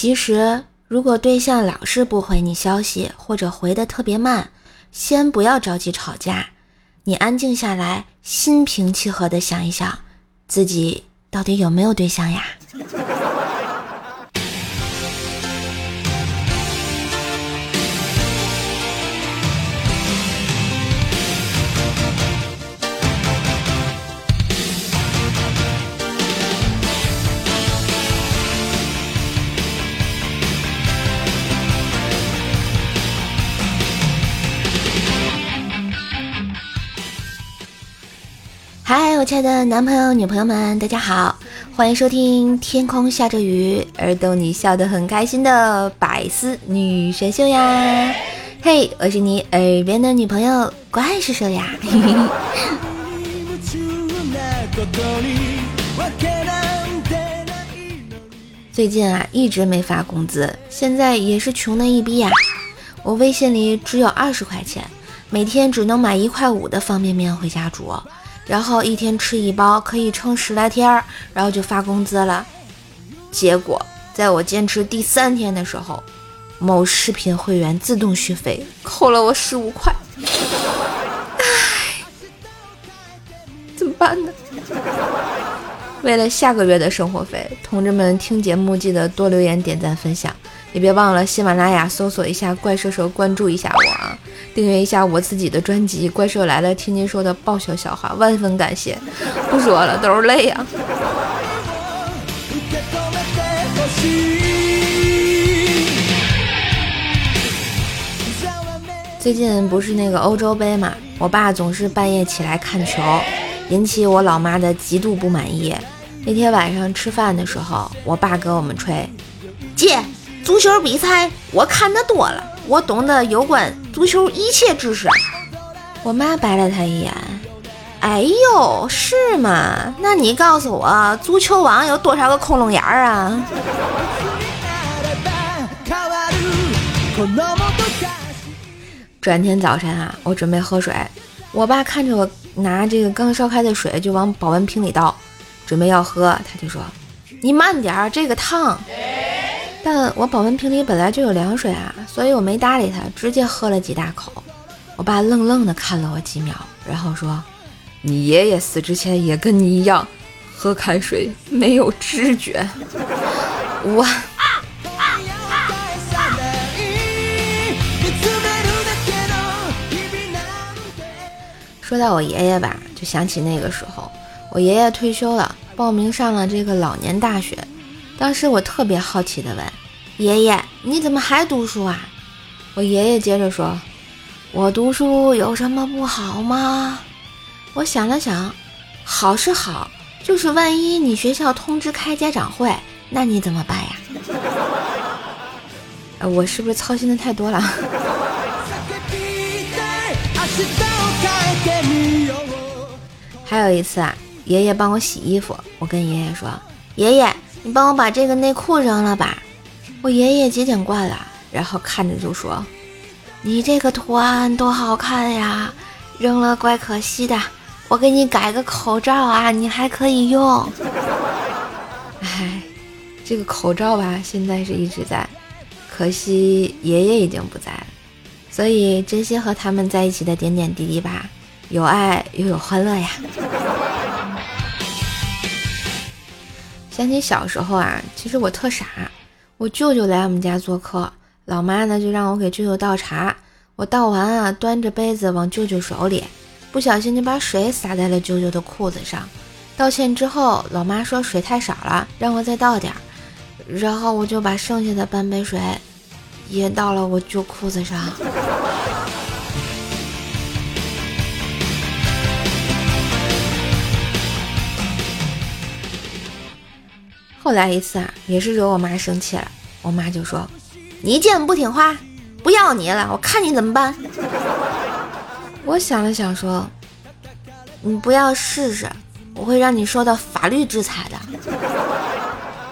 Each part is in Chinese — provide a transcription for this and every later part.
其实，如果对象老是不回你消息，或者回的特别慢，先不要着急吵架，你安静下来，心平气和的想一想，自己到底有没有对象呀？嗨，我亲爱的男朋友、女朋友们，大家好，欢迎收听天空下着雨而逗你笑得很开心的百思女神秀呀！嘿，我是你耳边的女朋友怪兽兽呀！最近啊，一直没发工资，现在也是穷的一逼呀！我微信里只有二十块钱，每天只能买一块五的方便面回家煮。然后一天吃一包可以撑十来天儿，然后就发工资了。结果在我坚持第三天的时候，某视频会员自动续费，扣了我十五块。唉，怎么办呢？为了下个月的生活费，同志们听节目记得多留言、点赞、分享，也别忘了喜马拉雅搜索一下怪兽兽，关注一下我啊。订阅一下我自己的专辑《怪兽来了》，听您说的爆笑笑话，万分感谢。不说了，都是泪呀。最近不是那个欧洲杯嘛，我爸总是半夜起来看球，引起我老妈的极度不满意。那天晚上吃饭的时候，我爸给我们吹：“姐，足球比赛我看的多了。”我懂得有关足球一切知识。我妈白了他一眼，哎呦，是吗？那你告诉我，足球网有多少个窟窿眼儿啊？转天早晨啊，我准备喝水，我爸看着我拿这个刚烧开的水就往保温瓶里倒，准备要喝，他就说：“你慢点儿，这个烫。”但我保温瓶里本来就有凉水啊，所以我没搭理他，直接喝了几大口。我爸愣愣的看了我几秒，然后说：“你爷爷死之前也跟你一样，喝开水没有知觉。”我说到我爷爷吧，就想起那个时候，我爷爷退休了，报名上了这个老年大学。当时我特别好奇的问：“爷爷，你怎么还读书啊？”我爷爷接着说：“我读书有什么不好吗？”我想了想，好是好，就是万一你学校通知开家长会，那你怎么办呀？我是不是操心的太多了？还有一次啊，爷爷帮我洗衣服，我跟爷爷说：“爷爷。”你帮我把这个内裤扔了吧，我爷爷节俭惯了，然后看着就说：“你这个图案多好看呀，扔了怪可惜的，我给你改个口罩啊，你还可以用。”哎，这个口罩吧，现在是一直在，可惜爷爷已经不在了，所以珍惜和他们在一起的点点滴滴吧，有爱又有欢乐呀。想起小时候啊，其实我特傻。我舅舅来我们家做客，老妈呢就让我给舅舅倒茶。我倒完啊，端着杯子往舅舅手里，不小心就把水洒在了舅舅的裤子上。道歉之后，老妈说水太少了，让我再倒点儿。然后我就把剩下的半杯水也倒了我舅裤子上。后来一次啊，也是惹我妈生气了。我妈就说：“你一见不听话，不要你了，我看你怎么办。”我想了想说：“你不要试试，我会让你受到法律制裁的。”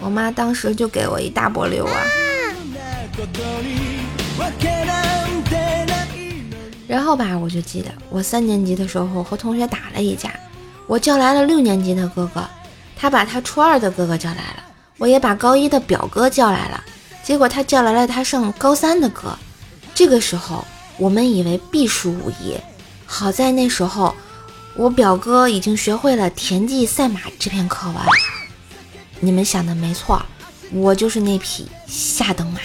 我妈当时就给我一大波溜啊。然后吧，我就记得我三年级的时候和同学打了一架，我叫来了六年级的哥哥。他把他初二的哥哥叫来了，我也把高一的表哥叫来了。结果他叫来了他上高三的哥。这个时候我们以为必输无疑，好在那时候我表哥已经学会了田忌赛马这篇课文。你们想的没错，我就是那匹下等马。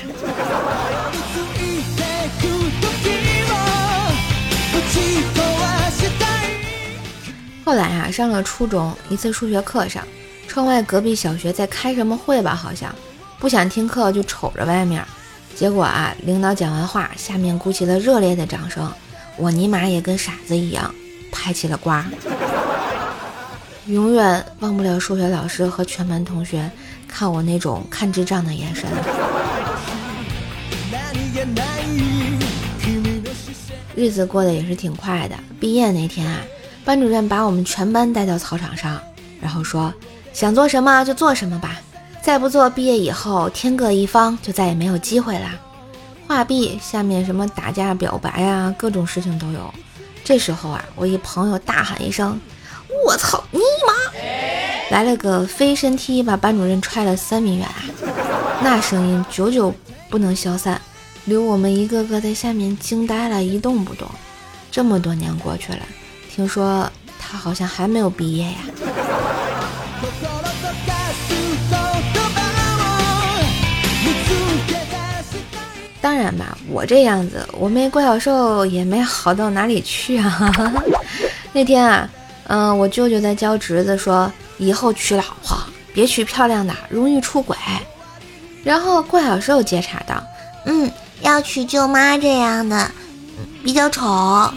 后来啊，上了初中，一次数学课上，窗外隔壁小学在开什么会吧？好像不想听课，就瞅着外面。结果啊，领导讲完话，下面鼓起了热烈的掌声，我尼玛也跟傻子一样拍起了瓜。永远忘不了数学老师和全班同学看我那种看智障的眼神。日子过得也是挺快的，毕业那天啊。班主任把我们全班带到操场上，然后说：“想做什么就做什么吧，再不做，毕业以后天各一方，就再也没有机会了。”画壁下面什么打架、表白啊，各种事情都有。这时候啊，我一朋友大喊一声：“我操你妈！”来了个飞身踢，把班主任踹了三米远啊。那声音久久不能消散，留我们一个个在下面惊呆了，一动不动。这么多年过去了。听说他好像还没有毕业呀。当然吧，我这样子，我妹怪小兽也没好到哪里去啊。那天啊，嗯，我舅舅在教侄子说，以后娶老婆别娶漂亮的，容易出轨。然后怪小兽接茬道：“嗯，要娶舅妈这样的，比较丑。”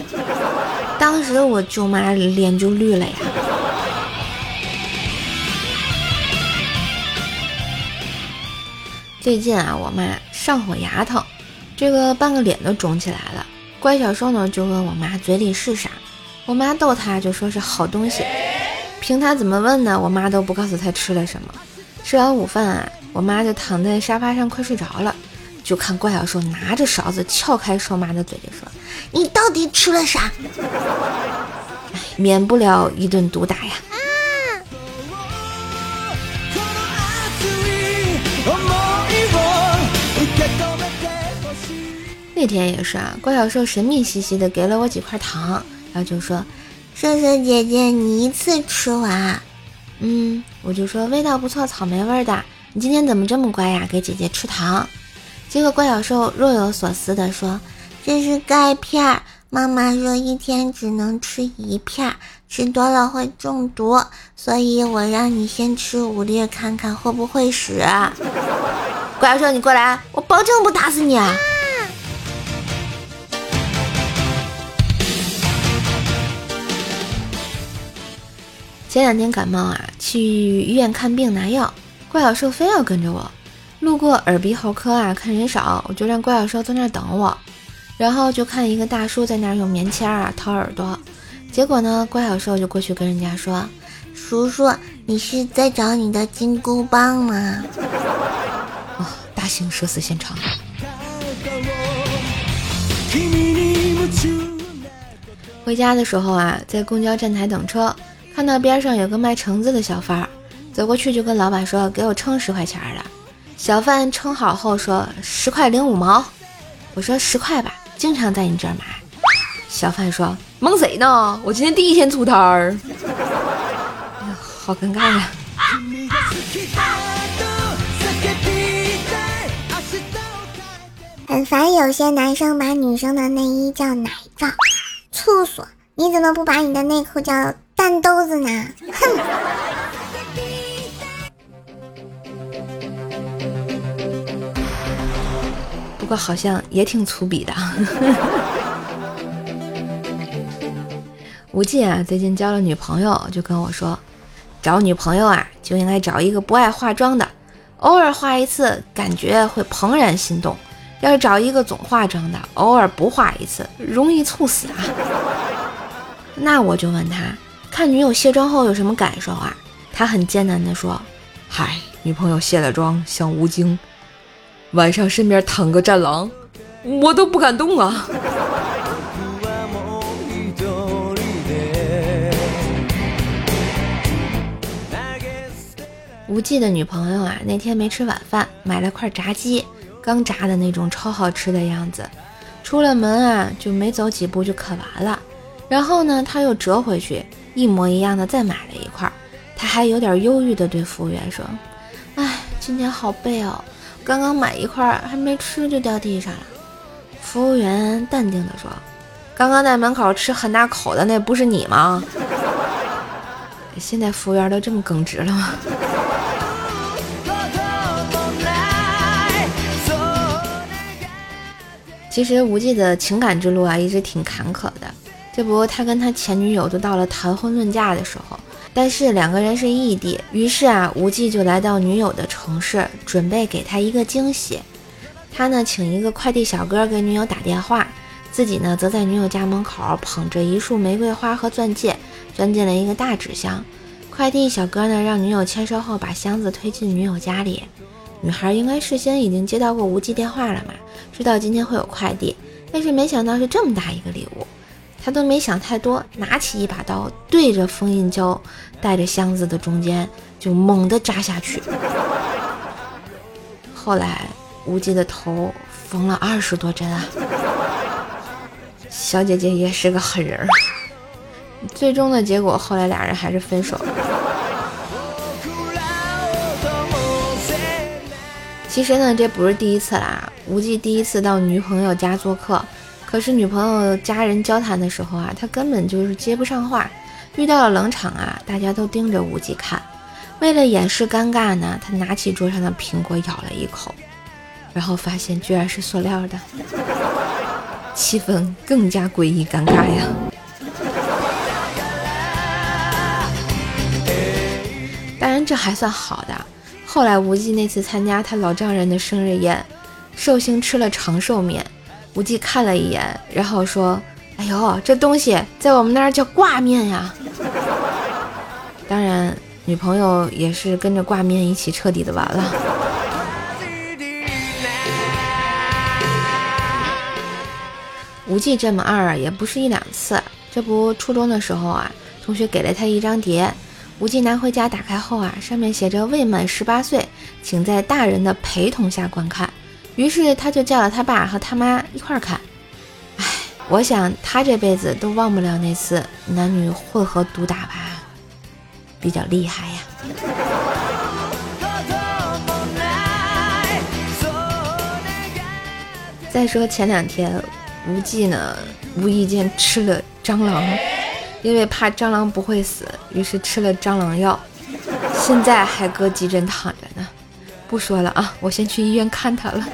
当时我舅妈脸就绿了呀。最近啊，我妈上火牙疼，这个半个脸都肿起来了。乖小兽呢就问我妈嘴里是啥，我妈逗他就说是好东西。凭他怎么问呢，我妈都不告诉他吃了什么。吃完午饭啊，我妈就躺在沙发上快睡着了。就看怪小兽拿着勺子撬开兽妈的嘴，就说：“你到底吃了啥？”哎免不了一顿毒打呀。那天也是啊，怪小兽神秘兮兮的给了我几块糖，然后就说：“兽兽姐姐，你一次吃完。”嗯，我就说味道不错，草莓味的。你今天怎么这么乖呀？给姐姐吃糖。结果怪小兽若有所思地说：“这是钙片，妈妈说一天只能吃一片，吃多了会中毒，所以我让你先吃五粒看看会不会死。”怪小兽，你过来，我保证不打死你。啊！前两天感冒啊，去医院看病拿药，怪小兽非要跟着我。路过耳鼻喉科啊，看人少，我就让怪小兽在那儿等我，然后就看一个大叔在那儿用棉签啊掏耳朵，结果呢，怪小兽就过去跟人家说：“叔叔，你是在找你的金箍棒吗？”哦，大型社死现场。回家的时候啊，在公交站台等车，看到边上有个卖橙子的小贩，走过去就跟老板说：“给我称十块钱的。”小贩称好后说十块零五毛，我说十块吧，经常在你这儿买。小贩说蒙谁呢？我今天第一天出摊儿。哎呀，好尴尬呀！很烦有些男生把女生的内衣叫奶罩，厕所！你怎么不把你的内裤叫蛋兜子呢？哼！不过好像也挺粗鄙的。无忌啊，最近交了女朋友，就跟我说，找女朋友啊，就应该找一个不爱化妆的，偶尔化一次，感觉会怦然心动；要是找一个总化妆的，偶尔不化一次，容易猝死啊。那我就问他，看女友卸妆后有什么感受啊？他很艰难地说，嗨，女朋友卸了妆像吴京。晚上身边躺个战狼，我都不敢动啊！无忌的女朋友啊，那天没吃晚饭，买了块炸鸡，刚炸的那种，超好吃的样子。出了门啊，就没走几步就啃完了。然后呢，他又折回去，一模一样的再买了一块。他还有点忧郁的对服务员说：“哎，今天好背哦，刚刚买一块还没吃就掉地上了。”服务员淡定的说：“刚刚在门口吃很大口的那不是你吗？”现在服务员都这么耿直了吗？其实无忌的情感之路啊，一直挺坎坷的。这不，他跟他前女友都到了谈婚论嫁的时候，但是两个人是异地，于是啊，无忌就来到女友的城市，准备给她一个惊喜。他呢，请一个快递小哥给女友打电话，自己呢，则在女友家门口捧着一束玫瑰花和钻戒，钻进了一个大纸箱。快递小哥呢，让女友签收后，把箱子推进女友家里。女孩应该事先已经接到过无忌电话了嘛，知道今天会有快递，但是没想到是这么大一个礼物，他都没想太多，拿起一把刀对着封印胶带着箱子的中间就猛地扎下去。后来无忌的头缝了二十多针啊，小姐姐也是个狠人儿。最终的结果，后来俩人还是分手了。其实呢，这不是第一次啦。无忌第一次到女朋友家做客，可是女朋友家人交谈的时候啊，他根本就是接不上话。遇到了冷场啊，大家都盯着无忌看。为了掩饰尴尬呢，他拿起桌上的苹果咬了一口，然后发现居然是塑料的，气氛更加诡异尴尬呀。当然，这还算好的。后来无忌那次参加他老丈人的生日宴，寿星吃了长寿面，无忌看了一眼，然后说：“哎呦，这东西在我们那儿叫挂面呀。”当然，女朋友也是跟着挂面一起彻底的完了。无忌这么二也不是一两次，这不初中的时候啊，同学给了他一张碟。无忌拿回家打开后啊，上面写着未满十八岁，请在大人的陪同下观看。于是他就叫了他爸和他妈一块儿看。唉，我想他这辈子都忘不了那次男女混合毒打吧，比较厉害呀。再说前两天，无忌呢无意间吃了蟑螂。因为怕蟑螂不会死，于是吃了蟑螂药，现在还搁急诊躺着。不说了啊，我先去医院看他了。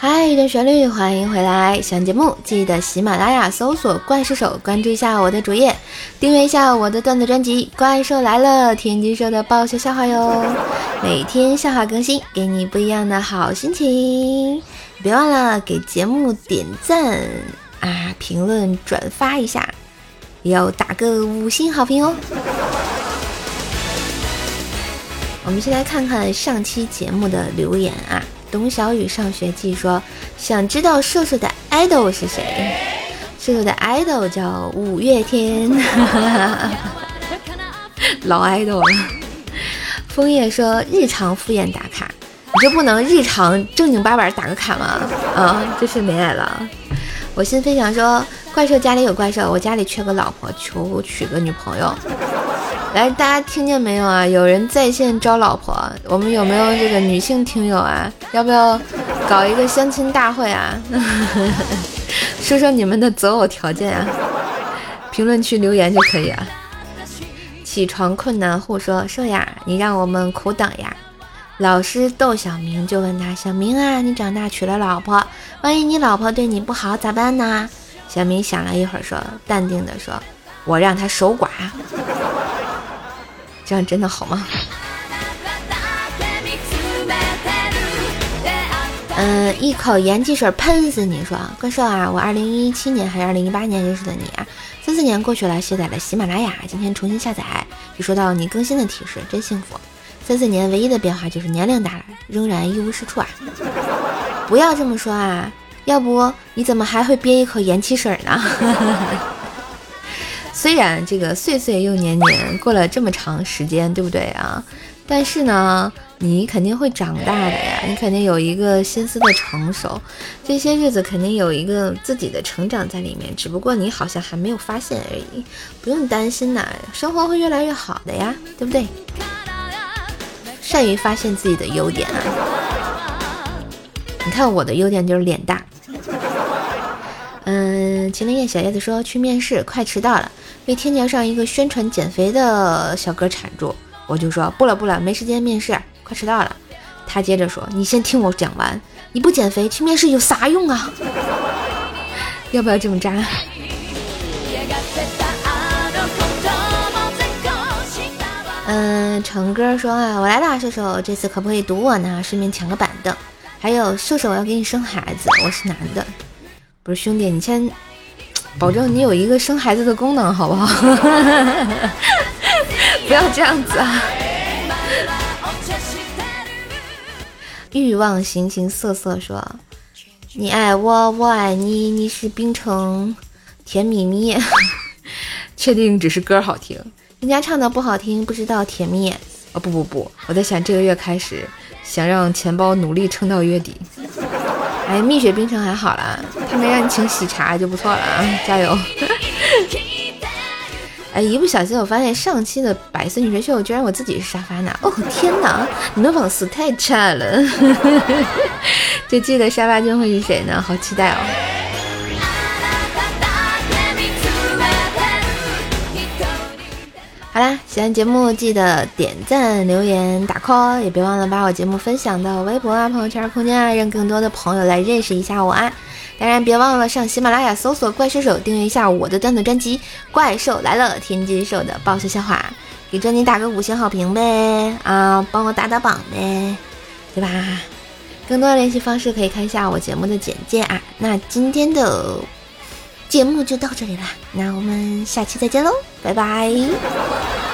嗨，一段旋律，欢迎回来！喜欢节目记得喜马拉雅搜索“怪兽手”，关注一下我的主页，订阅一下我的段子专辑《怪兽来了》，天津说的爆笑笑话哟！每天笑话更新，给你不一样的好心情。别忘了给节目点赞啊，评论转发一下，也要打个五星好评哦！我们先来看看上期节目的留言啊。董小雨上学记说：“想知道瘦瘦的 idol 是谁？瘦瘦的 idol 叫五月天，老 idol 了。”枫叶说：“日常敷衍打卡，你就不能日常正经八百打个卡吗？啊，这是没爱了。”我心飞想说：“怪兽家里有怪兽，我家里缺个老婆，求娶个女朋友。”来，大家听见没有啊？有人在线招老婆，我们有没有这个女性听友啊？要不要搞一个相亲大会啊？说说你们的择偶条件啊？评论区留言就可以啊。起床困难户说：瘦呀，你让我们苦等呀。老师逗小明，就问他：小明啊，你长大娶了老婆，万一你老婆对你不好咋办呢？小明想了一会儿，说：淡定的说，我让他守寡。这样真的好吗？嗯，一口盐汽水喷死你！说怪兽啊，我二零一七年还是二零一八年认识的你啊，三四年过去了，卸载了喜马拉雅，今天重新下载，就收到你更新的提示，真幸福。三四年唯一的变化就是年龄大了，仍然一无是处啊！不要这么说啊，要不你怎么还会憋一口盐汽水呢？虽然这个岁岁又年年过了这么长时间，对不对啊？但是呢，你肯定会长大的呀，你肯定有一个心思的成熟，这些日子肯定有一个自己的成长在里面，只不过你好像还没有发现而已。不用担心呐，生活会越来越好的呀，对不对？善于发现自己的优点啊！你看我的优点就是脸大。嗯，秦林叶小叶子说去面试，快迟到了，被天桥上一个宣传减肥的小哥缠住。我就说不了不了，没时间面试，快迟到了。他接着说：“你先听我讲完，你不减肥去面试有啥用啊？要不要这么渣？”嗯，成哥说啊，我来了，射手，这次可不可以堵我呢？顺便抢个板凳。还有射手，我要给你生孩子，我是男的。不是兄弟，你先保证你有一个生孩子的功能，好不好？不要这样子啊！欲望形形色色说：“你爱我，我爱你，你是冰城甜蜜蜜。”确定只是歌好听，人家唱的不好听，不知道甜蜜。哦不不不，我在想这个月开始，想让钱包努力撑到月底。哎，蜜雪冰城还好啦，他没让你请喜茶就不错了啊，加油！一不小心我发现上期的白色女神秀居然我自己是沙发呢！哦天哪，你们网速太差了！就记得沙发君会是谁呢？好期待哦！好啦，喜欢节目记得点赞、留言、打 call，也别忘了把我节目分享到微博啊、朋友圈、空间啊，让更多的朋友来认识一下我啊！当然，别忘了上喜马拉雅搜索“怪兽手”，订阅一下我的段子专辑《怪兽来了》，天津兽的爆笑笑话，给专辑打个五星好评呗啊，帮我打打榜呗，对吧？更多的联系方式可以看一下我节目的简介啊。那今天的节目就到这里了，那我们下期再见喽，拜拜。